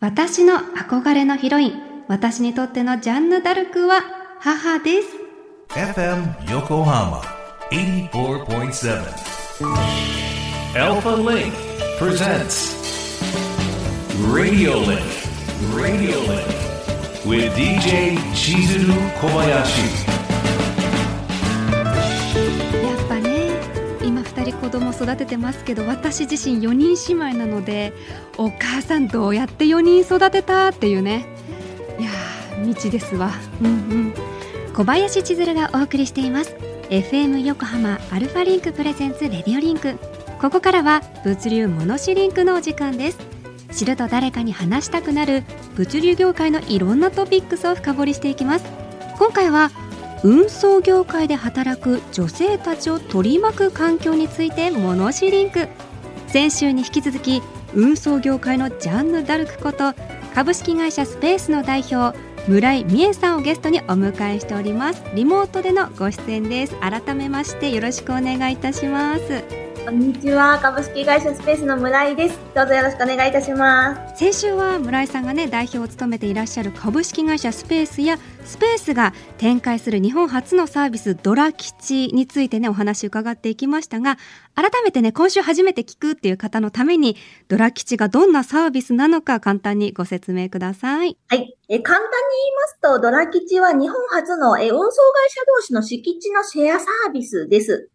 私の憧れのヒロイン、私にとってのジャンヌ・ダルクは母です。FM Yokohama 84.7 Alpha Link presents Radio Link Radio Link with DJ Chizuru Kobayashi 子供育ててますけど私自身4人姉妹なのでお母さんどうやって4人育てたっていうね。いやー道ですわ。うんうん。小林千鶴がお送りしています。FM 横浜 ALFALINK presents RADIO LINK。ここからは物流ものしリンクのお時間です。知ると誰かに話したくなる物流業界のいろんなトピックスを深掘りしていきます。今回は運送業界で働く女性たちを取り巻く環境についてものしリンク先週に引き続き運送業界のジャンヌ・ダルクこと株式会社スペースの代表村井美恵さんをゲストにお迎えしております。リモートでのご出演です。改めましてよろしくお願いいたします。こんにちは。株式会社スペースの村井です。どうぞよろしくお願いいたします。先週は村井さんがね代表を務めていらっしゃる株式会社スペースやスペースが展開する日本初のサービスドラ吉についてねお話伺っていきましたが改めてね今週初めて聞くっていう方のためにドラ吉がどんなサービスなのか簡単にご説明ください。はい。え簡単に言いますとドラ吉は日本初のえ運送会社同士の敷地のシェアサービスです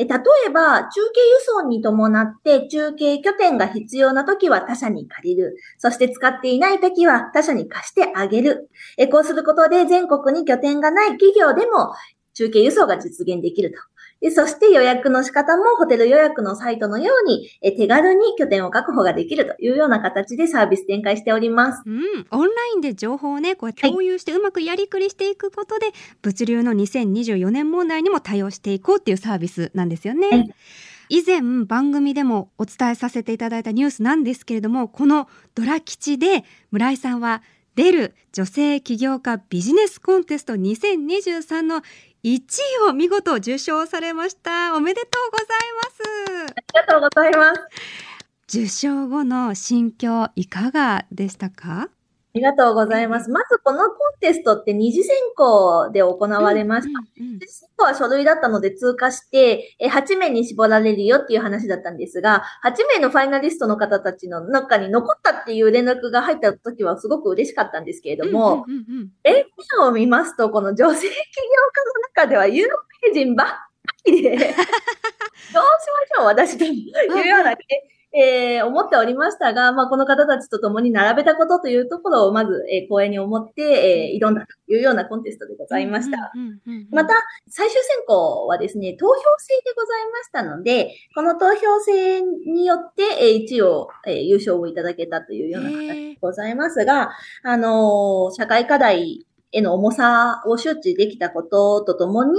え例えば、中継輸送に伴って中継拠点が必要な時は他社に借りる。そして使っていない時は他社に貸してあげる。えこうすることで全国に拠点がない企業でも中継輸送が実現できると。でそして予約の仕方もホテル予約のサイトのようにえ手軽に拠点を確保ができるというような形でサービス展開しております。うん、オンラインで情報をね、こう共有してうまくやりくりしていくことで、はい、物流の2024年問題にも対応していこうっていうサービスなんですよね。はい以前番組でもお伝えさせていただいたニュースなんですけれどもこのドラ吉で村井さんは出る女性起業家ビジネスコンテスト2023の1位を見事受賞されました。おめでとうございます。ありがとうございます。受賞後の心境いかがでしたか？ありがとうございます。まずこのコンテストって二次選考で行われました。うんうんうん、選考は書類だったので通過して、8名に絞られるよっていう話だったんですが、8名のファイナリストの方たちの中に残ったっていう連絡が入った時はすごく嬉しかったんですけれども、うんうんうんうん、え、を見ますと、この女性起業家の中では有名人ばっかりで、どうしましょう、私というような、えー、思っておりましたが、まあ、この方たちと共に並べたことというところをまず、えー、光栄に思って、えー、挑んだというようなコンテストでございました。また、最終選考はですね、投票制でございましたので、この投票制によって、えー、一応、えー、優勝をいただけたというような形でございますが、あのー、社会課題への重さを周知できたこととともに、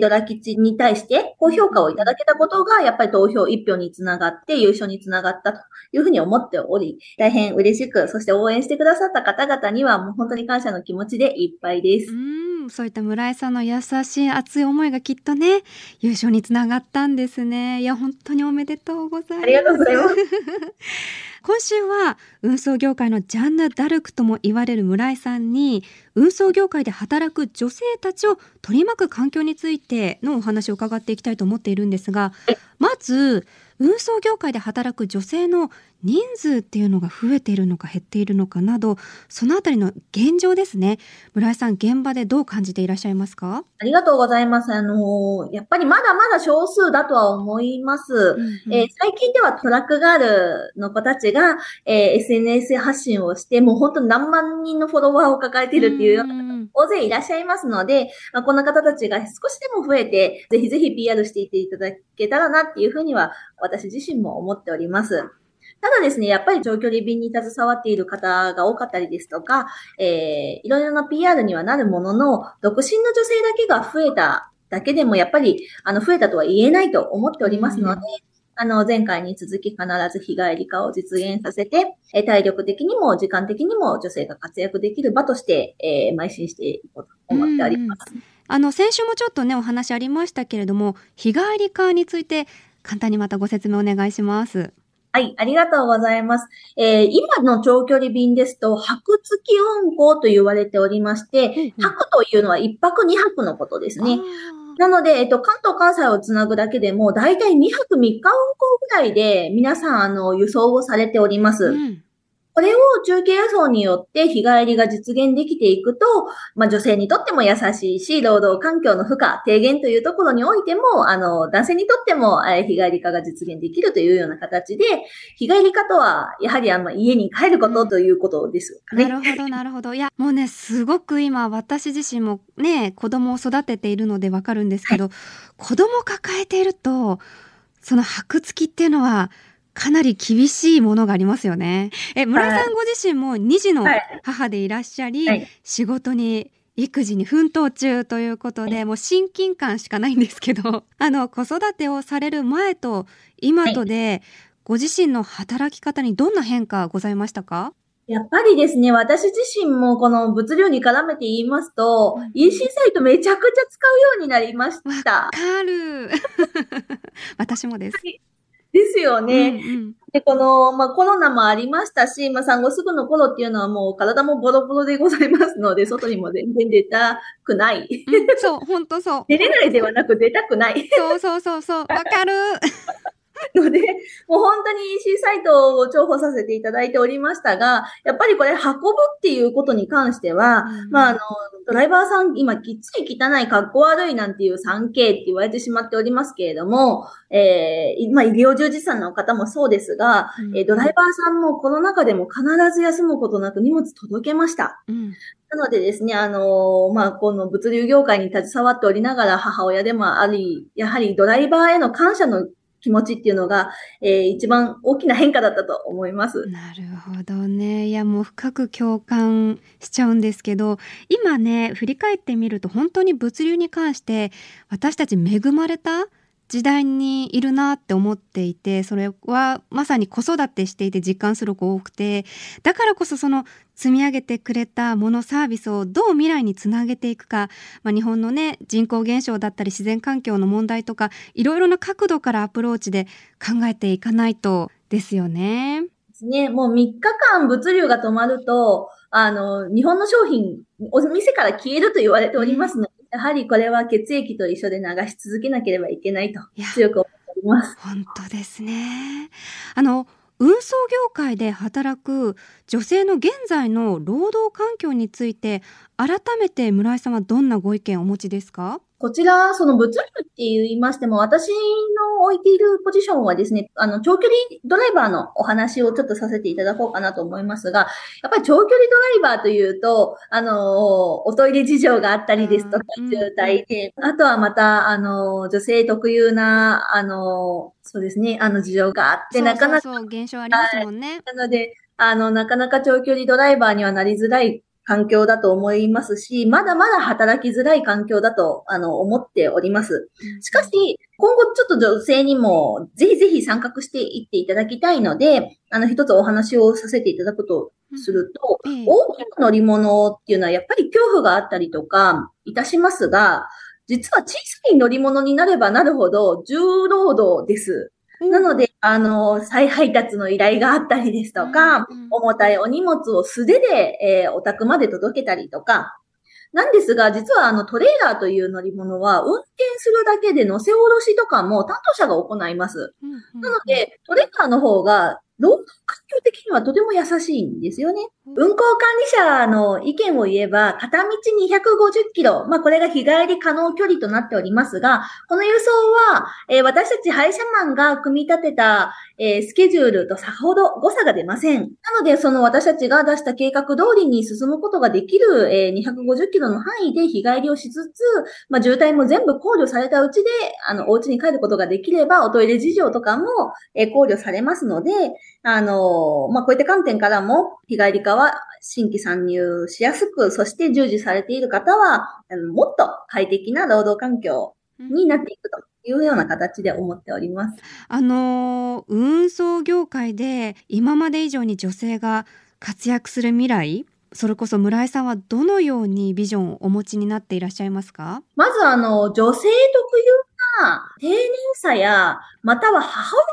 ドラ吉に対して高評価をいただけたことが、やっぱり投票一票につながって優勝につながったというふうに思っており、大変嬉しく、そして応援してくださった方々には、もう本当に感謝の気持ちでいっぱいです。うんそういった村井さんの優しい熱い思いがきっとね、優勝につながったんですね。いや、本当におめでとうございます。ありがとうございます。今週は運送業界のジャンヌ・ダルクとも言われる村井さんに運送業界で働く女性たちを取り巻く環境についてのお話を伺っていきたいと思っているんですがまず運送業界で働く女性の人数っていうのが増えているのか減っているのかなどそのあたりの現状ですね。村井さん現場でどう感じていらっしゃいますか？ありがとうございます。あのやっぱりまだまだ少数だとは思います、うんうん、えー、最近ではトラックガールの子たちが、えー、SNS 発信をしてもう本当に何万人のフォロワーを抱えているっていうような大勢いらっしゃいますので、まあ、この方たちが少しでも増えて、ぜひぜひ PR していっていただけたらなっていうふうには、私自身も思っております。ただですね、やっぱり長距離便に携わっている方が多かったりですとか、えー、いろいろな PR にはなるものの、独身の女性だけが増えただけでも、やっぱり、あの、増えたとは言えないと思っておりますので、あの、前回に続き必ず日帰り化を実現させて、え体力的にも時間的にも女性が活躍できる場として、えー、邁進していこうと思っております。あの、先週もちょっとね、お話ありましたけれども、日帰り化について簡単にまたご説明お願いします。はい、ありがとうございます。えー今の長距離便ですと、泊付き運航と言われておりまして、うん泊というのは1泊2泊のことですね。あなので、えっと、関東、関西をつなぐだけでも、だいたい2泊3日運航ぐらいで、皆さん、あの、輸送をされております。ーうんこれを中継輸送によって日帰りが実現できていくと、まあ女性にとっても優しいし、労働環境の負荷、低減というところにおいても、あの、男性にとっても、えー日帰り化が実現できるというような形で、日帰り化とは、やはりあの、家に帰ることということですかね。なるほどなるほどいやもうねすごく今私自身もね子供を育てているのでわかるんですけど、子供を抱えているとその箔付きっていうのはかなり厳しいものがありますよね。え村井さんご自身も2児のはい。母でいらっしゃり、はい。仕事に育児に奮闘中ということで、もう親近感しかないんですけど あの子育てをされる前と今とで、ご自身の働き方にどんな変化ございましたか？やっぱりですね、私自身もこの物流に絡めて言いますとうん、EC サイトめちゃくちゃ使うようになりました。わかる。私もです。ですよね。うんうんで、この、まあ、コロナもありましたし、まあ、産後すぐの頃っていうのはもう体もボロボロでございますので、外にも全然出たくない。うんそう、本当そう。出れないではなく出たくないそうそうそうそう、わかる。ので、もう本当に EC サイトを重宝させていただいておりましたが、やっぱりこれ運ぶっていうことに関しては、うん。まあ、あの、ドライバーさん、今、きっつり汚い、格好悪いなんていう 3K って言われてしまっておりますけれども、えー、まあ、医療従事者の方もそうですが、うん。えードライバーさんもこの中でも必ず休むことなく荷物届けました。うん。なのでですね、あのーまあ、この物流業界に携わっておりながら母親でもあり、やはりドライバーへの感謝の気持ちっていうのが、えー一番大きな変化だったと思います。なるほどね。いや、もう深く共感しちゃうんですけど、今ね、振り返ってみると本当に物流に関して私たち恵まれた時代にいるなって思っていて、それはまさに子育てしていて実感する子多くて、だからこそその積み上げてくれたものサービスをどう未来につなげていくか、まあ、日本のね人口減少だったり自然環境の問題とかいろいろな角度からアプローチで考えていかないとですよね。ね。もう3日間物流が止まると、あの、日本の商品、お店から消えると言われておりますの、やはりこれは血液と一緒で流し続けなければいけないと強く思っております。本当ですね。あの運送業界で働く女性の現在の労働環境について改めて村井さんはどんなご意見をお持ちですか？こちら、その物流って言いましても、私の置いているポジションはですね、あの、長距離ドライバーのお話をちょっとさせていただこうかなと思いますが、やっぱり長距離ドライバーというと、あの、おトイレ事情があったりですとかう、ん渋滞で、あとはまた、あの、女性特有な、あの、そうですね、あの事情があって、なかなかそう現象ありますもんね。なので、あの、なかなか長距離ドライバーにはなりづらい環境だと思いますし、まだまだ働きづらい環境だと、あの、思っております。しかし、今後ちょっと女性にもぜひぜひ参画していっていただきたいので、あの、一つお話をさせていただくとすると、ええ大きな乗り物っていうのはやっぱり恐怖があったりとかいたしますが、実は小さい乗り物になればなるほど重労働です。なので、あの、再配達の依頼があったりですとか、うんうん。重たいお荷物を素手で、えーお宅まで届けたりとか、なんですが、実はあのトレーラーという乗り物は運転するだけで乗せ下ろしとかも担当者が行います。なので、トレーラーの方が労働環境的にはとても優しいんですよね。運行管理者の意見を言えば、片道250キロ、まあこれが日帰り可能距離となっておりますが、この輸送は、えー私たち配車マンが組み立てた、えースケジュールとさほど誤差が出ません。なので、その私たちが出した計画通りに進むことができる、えー250キロの範囲で日帰りをしつつ、まあ渋滞も全部考慮されたうちで、あの、お家に帰ることができれば、おトイレ事情とかも、えー考慮されますので、あの、まあ、こういった観点からも、日帰り化は新規参入しやすく、そして従事されている方は、あのもっと快適な労働環境になっていくというような形で思っております。あのー運送業界で今まで以上に女性が活躍する未来それこそ村井さんはどのようにビジョンをお持ちになっていらっしゃいますか？まず、あの、女性特有な丁寧さや、または母親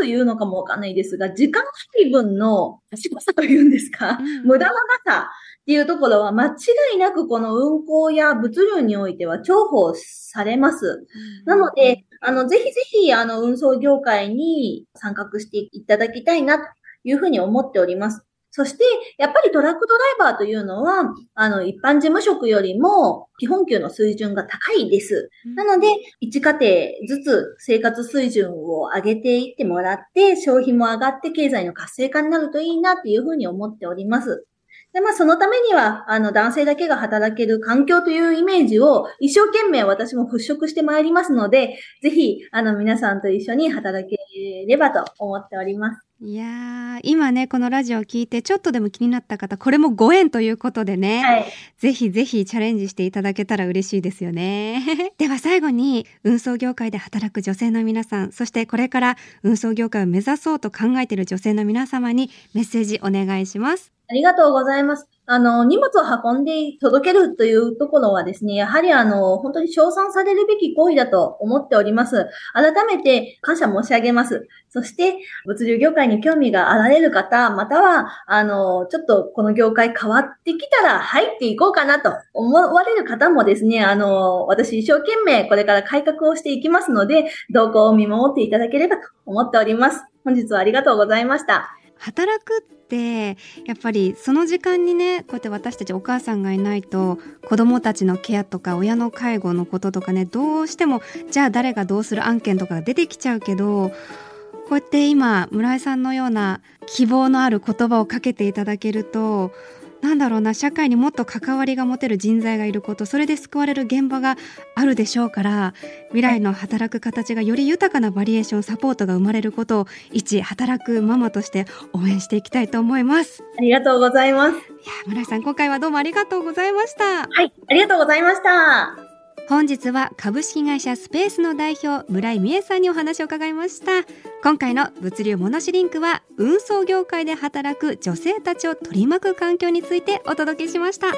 というのかもわかんないですが、時間配分の賢さというんですか、うん無駄のなさっていうところは間違いなくこの運行や物流においては重宝されます。なので、あの、ぜひぜひ、あの、運送業界に参画していただきたいなというふうに思っております。そして、やっぱりトラックドライバーというのは、あの、一般事務職よりも基本給の水準が高いです。なので、一家庭ずつ生活水準を上げていってもらって、消費も上がって経済の活性化になるといいなっていうふうに思っております。で、まあ、そのためには、あの、男性だけが働ける環境というイメージを一生懸命私も払拭してまいりますので、ぜひ、あの、皆さんと一緒に働ければと思っております。いやー今ねこのラジオを聞いてちょっとでも気になった方これもご縁ということでね、はい。ぜひぜひチャレンジしていただけたら嬉しいですよね。では最後に運送業界で働く女性の皆さん、そしてこれから運送業界を目指そうと考えている女性の皆様にメッセージお願いします。ありがとうございます。あの、荷物を運んで届けるというところはですね、やはりあの、本当に称賛されるべき行為だと思っております。改めて感謝申し上げます。そして、物流業界に興味があられる方、または、あの、ちょっとこの業界変わってきたら入っていこうかなと思われる方もですね、あの、私一生懸命これから改革をしていきますので、動向を見守っていただければと思っております。本日はありがとうございました。働くってやっぱりその時間にねこうやって私たちお母さんがいないと子供たちのケアとか親の介護のこととかねどうしてもじゃあ誰がどうする案件とかが出てきちゃうけどこうやって今村井さんのような希望のある言葉をかけていただけるとなんだろうな社会にもっと関わりが持てる人材がいることそれで救われる現場があるでしょうから未来の働く形がより豊かなバリエーションサポートが生まれることを一働くママとして応援していきたいと思います。ありがとうございます。いや村井さん今回はどうもありがとうございました。はい、ありがとうございました。本日は株式会社スペースの代表村井美恵さんにお話を伺いました。今回の物流モノシリンクは運送業界で働く女性たちを取り巻く環境についてお届けしました。